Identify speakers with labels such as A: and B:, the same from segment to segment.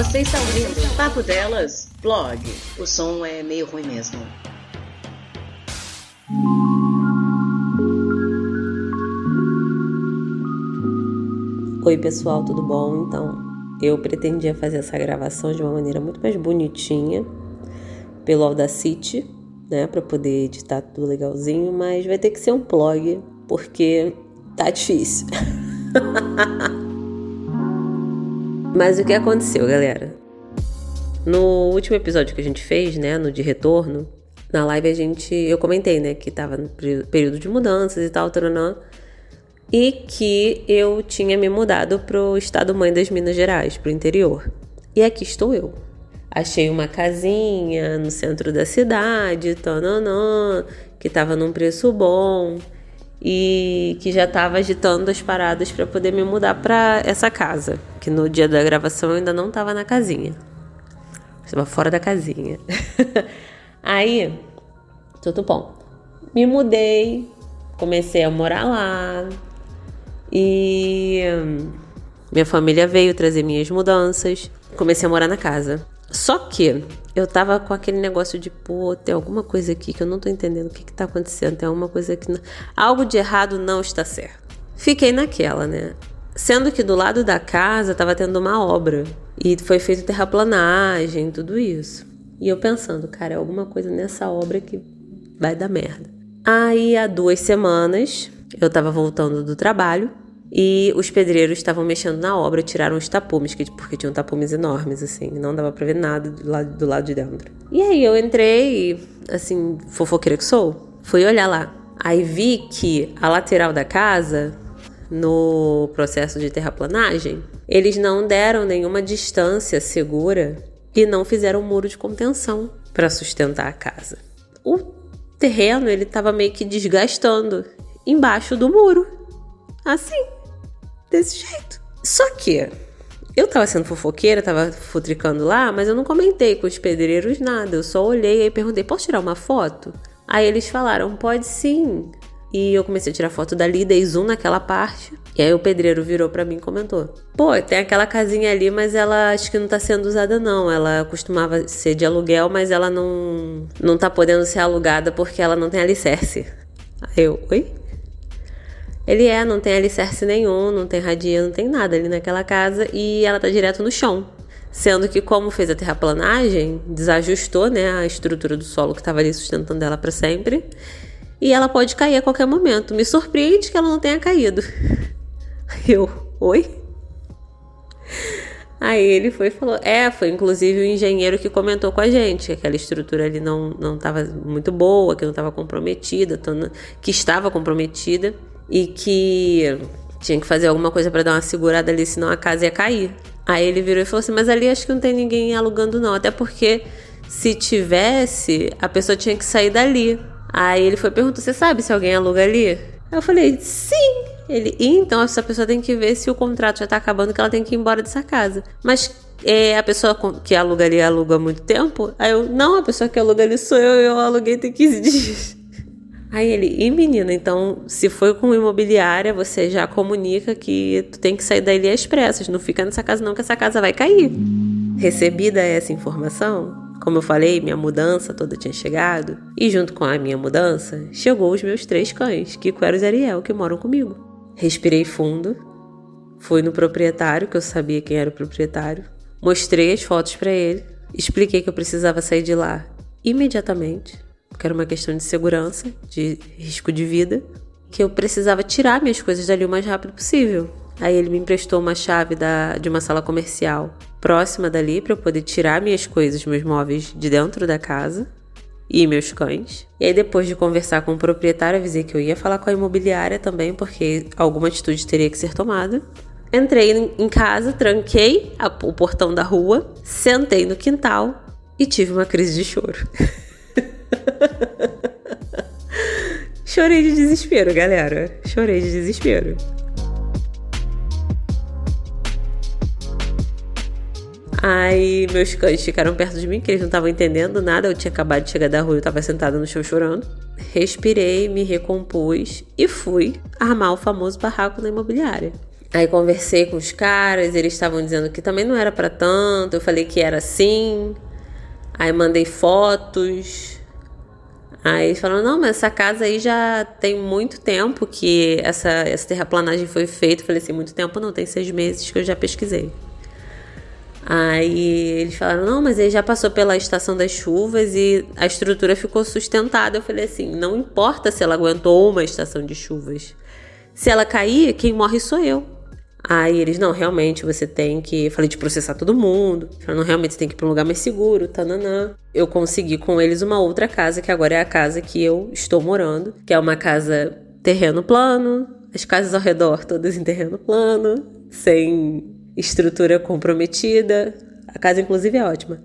A: Você está ouvindo Papo Delas, blog. O som é meio ruim mesmo.
B: Oi, pessoal, tudo bom? Então, eu pretendia fazer essa gravação de uma maneira muito mais bonitinha pelo Audacity, né, para poder editar tudo legalzinho, mas vai ter que ser um blog porque tá difícil. Mas o que aconteceu, galera? No último episódio que a gente fez, né, no de retorno, na live a gente, eu comentei, né, que tava no período de mudanças e tal, taranã, e que eu tinha me mudado pro estado mãe das Minas Gerais, pro interior. E aqui estou eu. Achei uma casinha no centro da cidade, tananã, que tava num preço bom e que já estava agitando as paradas para poder me mudar para essa casa, que no dia da gravação eu ainda não estava na casinha. Estava fora da casinha. Aí, tudo bom. Me mudei, comecei a morar lá e minha família veio trazer minhas mudanças. Comecei a morar na casa. Só que eu tava com aquele negócio de, pô, tem alguma coisa aqui que eu não tô entendendo o que que tá acontecendo, tem alguma coisa. Não... Algo de errado não está certo. Fiquei naquela, né? Sendo que do lado da casa tava tendo uma obra e foi feita terraplanagem, tudo isso. E eu pensando, cara, é alguma coisa nessa obra que vai dar merda. Aí há duas semanas eu tava voltando do trabalho e os pedreiros estavam mexendo na obra, tiraram os tapumes, porque tinham tapumes enormes, assim, não dava pra ver nada do lado, do lado de dentro. E aí eu entrei, assim, fofoqueira que sou, fui olhar lá. Aí vi que a lateral da casa, no processo de terraplanagem, eles não deram nenhuma distância segura e não fizeram um muro de contenção para sustentar a casa. O terreno ele estava meio que desgastando embaixo do muro, assim desse jeito. Só que eu tava sendo fofoqueira, tava futricando lá, mas eu não comentei com os pedreiros nada. Eu só olhei e perguntei: posso tirar uma foto? Aí eles falaram: pode sim. E eu comecei a tirar foto dali, dei zoom naquela parte. E aí o pedreiro virou para mim e comentou: Pô, tem aquela casinha ali, mas ela acho que não tá sendo usada, não. Ela costumava ser de aluguel, mas ela não, não tá podendo ser alugada porque ela não tem alicerce. Aí eu, oi? Ele é, não tem alicerce nenhum, não tem radia, não tem nada ali naquela casa e ela tá direto no chão. Sendo que, como fez a terraplanagem, desajustou né, a estrutura do solo que estava ali sustentando ela para sempre. E ela pode cair a qualquer momento. Me surpreende que ela não tenha caído. Eu, oi? Aí ele foi e falou: É, foi inclusive o engenheiro que comentou com a gente que aquela estrutura ali não estava muito boa, que não estava comprometida, que estava comprometida e que tinha que fazer alguma coisa para dar uma segurada ali, senão a casa ia cair. Aí ele virou e falou assim: Mas ali acho que não tem ninguém alugando, não. Até porque se tivesse, a pessoa tinha que sair dali. Aí ele foi perguntar: Você sabe se alguém aluga ali? Aí eu falei: Sim. Ele, então essa pessoa tem que ver se o contrato já tá acabando, que ela tem que ir embora dessa casa. Mas é, a pessoa que aluga ali aluga há muito tempo? Aí eu, não, a pessoa que aluga ali sou eu, eu aluguei tem 15 dias. Aí ele, e menina, então se foi com imobiliária, você já comunica que tu tem que sair daí às pressas, não fica nessa casa não que essa casa vai cair. Recebida essa informação, como eu falei, minha mudança toda tinha chegado, e junto com a minha mudança, chegou os meus três cães, Kiko, Eros e Ariel, que moram comigo. Respirei fundo, fui no proprietário, que eu sabia quem era o proprietário, mostrei as fotos para ele, expliquei que eu precisava sair de lá imediatamente porque era uma questão de segurança, de risco de vida, que eu precisava tirar minhas coisas dali o mais rápido possível. Aí ele me emprestou uma chave da, de uma sala comercial próxima dali para eu poder tirar minhas coisas, meus móveis de dentro da casa e meus cães. E aí depois de conversar com o proprietário, avisei que eu ia falar com a imobiliária também, porque alguma atitude teria que ser tomada. Entrei em casa, tranquei a, o portão da rua, sentei no quintal e tive uma crise de choro. Chorei de desespero, galera. Chorei de desespero. Aí meus cães ficaram perto de mim, que eles não estavam entendendo nada. Eu tinha acabado de chegar da rua, eu estava sentada no chão chorando. Respirei, me recompus e fui armar o famoso barraco na imobiliária. Aí conversei com os caras, eles estavam dizendo que também não era para tanto. Eu falei que era assim. Aí mandei fotos. Aí eles falaram: não, mas essa casa aí já tem muito tempo que essa, essa terraplanagem foi feita. Eu falei assim: muito tempo não, tem seis meses que eu já pesquisei. Aí eles falaram: não, mas ele já passou pela estação das chuvas e a estrutura ficou sustentada. Eu falei assim: não importa se ela aguentou uma estação de chuvas. Se ela cair, quem morre sou eu. Aí eles, não, realmente você tem que. Falei de processar todo mundo. Falaram, não, realmente você tem que ir pra um lugar mais seguro, tananã. Eu consegui com eles uma outra casa, que agora é a casa que eu estou morando, que é uma casa terreno plano, as casas ao redor todas em terreno plano, sem estrutura comprometida. A casa, inclusive, é ótima.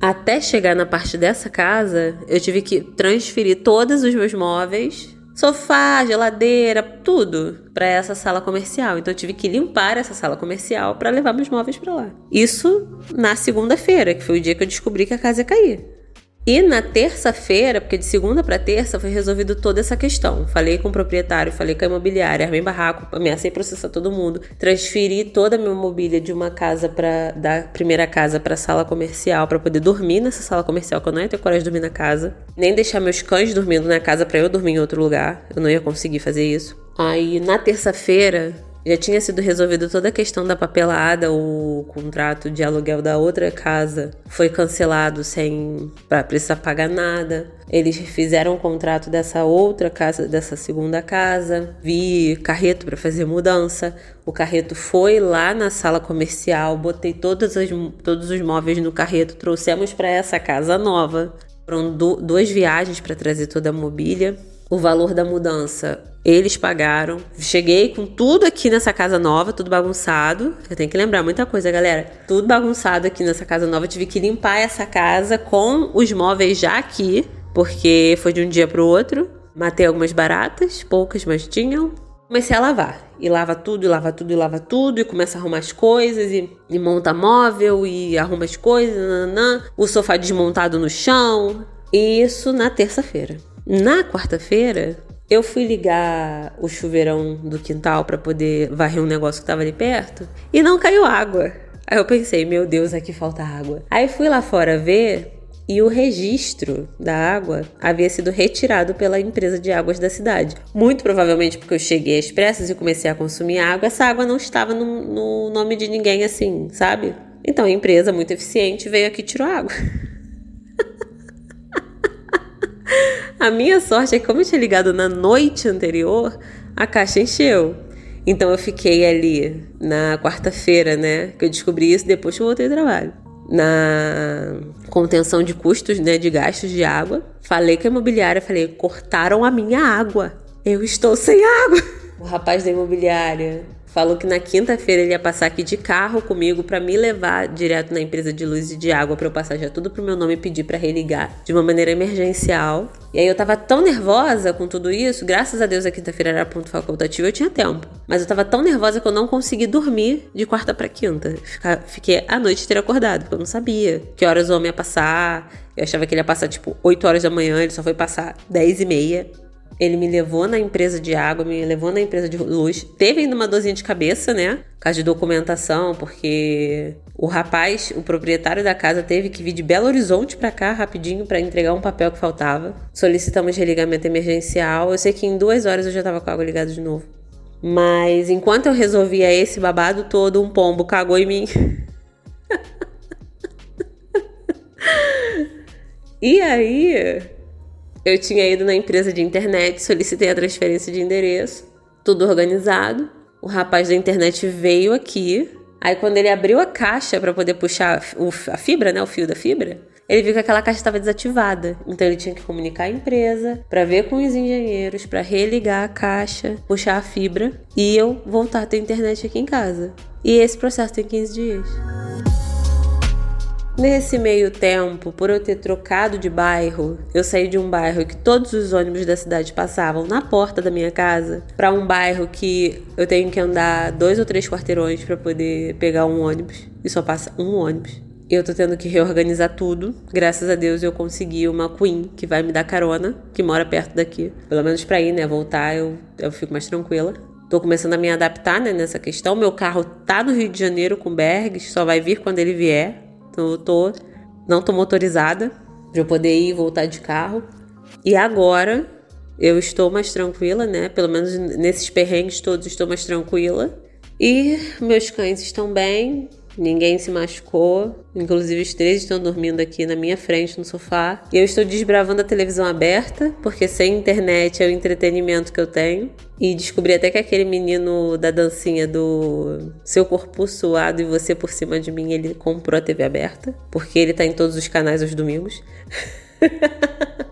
B: Até chegar na parte dessa casa, eu tive que transferir todos os meus móveis sofá, geladeira, tudo para essa sala comercial. Então eu tive que limpar essa sala comercial para levar meus móveis para lá. Isso na segunda-feira, que foi o dia que eu descobri que a casa ia cair. E na terça-feira, porque de segunda para terça foi resolvido toda essa questão. Falei com o proprietário, falei com a imobiliária, armei barraco, ameacei processar todo mundo, transferi toda a minha mobília de uma casa para da primeira casa para sala comercial para poder dormir nessa sala comercial, que eu não ia ter coragem de dormir na casa, nem deixar meus cães dormindo na casa para eu dormir em outro lugar. Eu não ia conseguir fazer isso. Aí na terça-feira já tinha sido resolvido toda a questão da papelada, o contrato de aluguel da outra casa foi cancelado sem para precisar pagar nada. Eles fizeram o contrato dessa outra casa, dessa segunda casa. Vi carreto para fazer mudança. O carreto foi lá na sala comercial, botei todas as, todos os móveis no carreto, trouxemos para essa casa nova. Foram duas viagens para trazer toda a mobília. O valor da mudança eles pagaram. Cheguei com tudo aqui nessa casa nova, tudo bagunçado. Eu tenho que lembrar muita coisa, galera. Tudo bagunçado aqui nessa casa nova. Tive que limpar essa casa com os móveis já aqui, porque foi de um dia pro outro. Matei algumas baratas, poucas, mas tinham. Comecei a lavar. E lava tudo, e lava tudo, e lava tudo, e começa a arrumar as coisas, e, e monta móvel, e arruma as coisas, nananã. o sofá desmontado no chão. Isso na terça-feira. Na quarta-feira, eu fui ligar o chuveirão do quintal para poder varrer um negócio que tava ali perto e não caiu água. Aí eu pensei, meu Deus, aqui falta água. Aí fui lá fora ver e o registro da água havia sido retirado pela empresa de águas da cidade. Muito provavelmente porque eu cheguei às pressas e comecei a consumir água, essa água não estava no, no nome de ninguém assim, sabe? Então a empresa, muito eficiente, veio aqui e tirou água. A minha sorte é que, como eu tinha ligado na noite anterior, a caixa encheu. Então eu fiquei ali na quarta-feira, né? Que eu descobri isso depois que eu voltei ao trabalho. Na contenção de custos, né? De gastos de água. Falei com a imobiliária, falei, cortaram a minha água. Eu estou sem água. O rapaz da imobiliária Falou que na quinta-feira ele ia passar aqui de carro comigo para me levar direto na empresa de luz e de água para eu passar já tudo pro meu nome e pedir para religar de uma maneira emergencial. E aí eu tava tão nervosa com tudo isso, graças a Deus a quinta-feira era ponto facultativo, eu tinha tempo. Mas eu tava tão nervosa que eu não consegui dormir de quarta para quinta. Fiquei a noite ter acordado, porque eu não sabia que horas o homem ia passar. Eu achava que ele ia passar tipo 8 horas da manhã, ele só foi passar 10 e meia. Ele me levou na empresa de água, me levou na empresa de luz. Teve ainda uma dorzinha de cabeça, né? Caso de documentação, porque o rapaz, o proprietário da casa, teve que vir de Belo Horizonte para cá rapidinho para entregar um papel que faltava. Solicitamos religamento emergencial. Eu sei que em duas horas eu já tava com a água ligada de novo. Mas enquanto eu resolvia esse babado todo, um pombo cagou em mim. e aí, eu tinha ido na empresa de internet, solicitei a transferência de endereço, tudo organizado. O rapaz da internet veio aqui. Aí quando ele abriu a caixa para poder puxar a fibra, né, o fio da fibra, ele viu que aquela caixa estava desativada. Então ele tinha que comunicar a empresa para ver com os engenheiros, para religar a caixa, puxar a fibra e eu voltar a ter internet aqui em casa. E esse processo tem 15 dias. Nesse meio tempo, por eu ter trocado de bairro, eu saí de um bairro que todos os ônibus da cidade passavam na porta da minha casa, para um bairro que eu tenho que andar dois ou três quarteirões para poder pegar um ônibus e só passa um ônibus. Eu tô tendo que reorganizar tudo. Graças a Deus eu consegui uma Queen que vai me dar carona, que mora perto daqui. Pelo menos pra ir, né? Voltar eu, eu fico mais tranquila. tô começando a me adaptar né, nessa questão. Meu carro tá no Rio de Janeiro com Bergs, só vai vir quando ele vier. Então eu tô, não tô motorizada para eu poder ir e voltar de carro. E agora eu estou mais tranquila, né? Pelo menos nesses perrengues todos estou mais tranquila. E meus cães estão bem, ninguém se machucou, inclusive os três estão dormindo aqui na minha frente no sofá. E eu estou desbravando a televisão aberta, porque sem internet é o entretenimento que eu tenho. E descobri até que aquele menino da dancinha do seu corpo suado e você por cima de mim, ele comprou a TV aberta, porque ele tá em todos os canais aos domingos.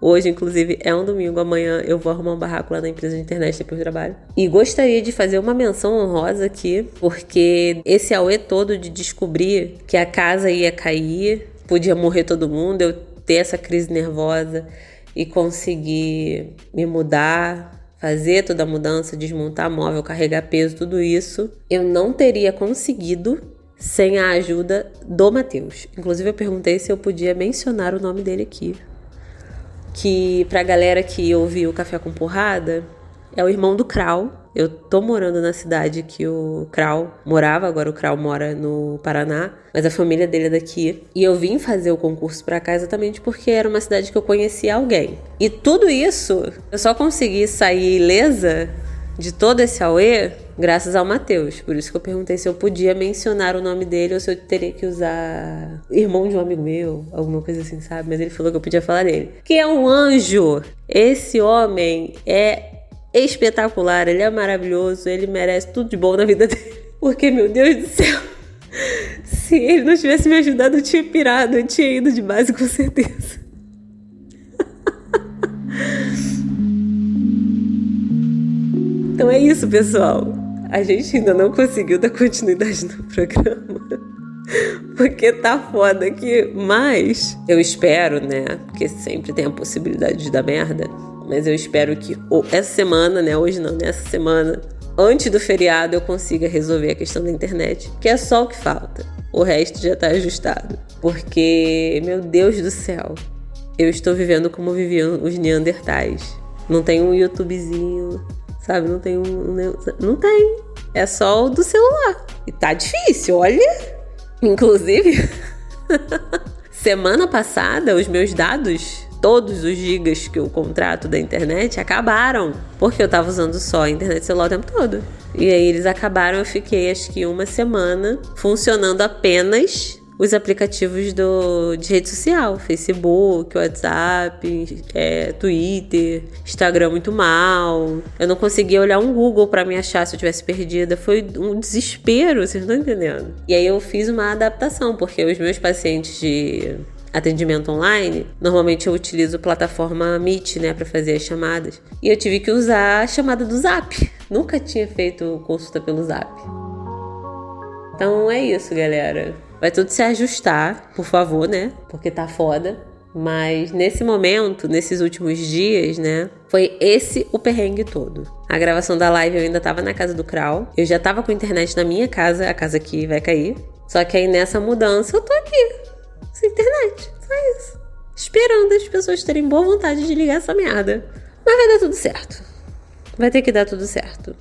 B: Hoje, inclusive, é um domingo. Amanhã eu vou arrumar um barraco lá na empresa de internet depois do trabalho. E gostaria de fazer uma menção honrosa aqui, porque esse auê todo de descobrir que a casa ia cair, podia morrer todo mundo, eu ter essa crise nervosa e conseguir me mudar, fazer toda a mudança, desmontar móvel, carregar peso, tudo isso, eu não teria conseguido sem a ajuda do Matheus. Inclusive, eu perguntei se eu podia mencionar o nome dele aqui que pra galera que ouviu o Café com Porrada, é o irmão do Krau. Eu tô morando na cidade que o Krau morava, agora o Krau mora no Paraná, mas a família dele é daqui. E eu vim fazer o concurso para cá exatamente porque era uma cidade que eu conhecia alguém. E tudo isso eu só consegui sair ilesa de todo esse auê graças ao Matheus. Por isso que eu perguntei se eu podia mencionar o nome dele ou se eu teria que usar irmão de um amigo meu, alguma coisa assim, sabe? Mas ele falou que eu podia falar dele. Que é um anjo. Esse homem é espetacular, ele é maravilhoso, ele merece tudo de bom na vida dele. Porque, meu Deus do céu, se ele não tivesse me ajudado, eu tinha pirado, eu tinha ido de base com certeza. Então é isso, pessoal. A gente ainda não conseguiu dar continuidade no programa. Porque tá foda aqui. Mas eu espero, né? Porque sempre tem a possibilidade de dar merda. Mas eu espero que essa semana, né? Hoje não, nessa semana, antes do feriado, eu consiga resolver a questão da internet. Que é só o que falta. O resto já tá ajustado. Porque, meu Deus do céu, eu estou vivendo como viviam os Neandertais. Não tem um YouTubezinho, Sabe? Não tem um. Não tem. É só o do celular. E tá difícil, olha. Inclusive, semana passada, os meus dados, todos os gigas que eu contrato da internet, acabaram. Porque eu tava usando só a internet celular o tempo todo. E aí eles acabaram, eu fiquei acho que uma semana funcionando apenas os aplicativos do, de rede social, Facebook, WhatsApp, é, Twitter, Instagram muito mal. Eu não conseguia olhar um Google para me achar se eu tivesse perdida. Foi um desespero, vocês estão entendendo? E aí eu fiz uma adaptação, porque os meus pacientes de atendimento online, normalmente eu utilizo plataforma Meet, né, para fazer as chamadas. E eu tive que usar a chamada do Zap. Nunca tinha feito consulta pelo Zap. Então é isso, galera. Vai tudo se ajustar, por favor, né? Porque tá foda. Mas nesse momento, nesses últimos dias, né? Foi esse o perrengue todo. A gravação da live eu ainda tava na casa do Krau. Eu já tava com internet na minha casa, a casa que vai cair. Só que aí nessa mudança eu tô aqui, sem internet. Só isso. Esperando as pessoas terem boa vontade de ligar essa merda. Mas vai dar tudo certo. Vai ter que dar tudo certo.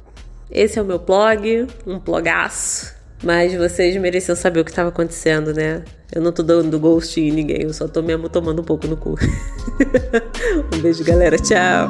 B: Esse é o meu blog, um blogaço. Mas vocês mereciam saber o que estava acontecendo, né? Eu não tô dando ghost em ninguém, eu só tô mesmo tomando um pouco no cu. um beijo, galera. Tchau.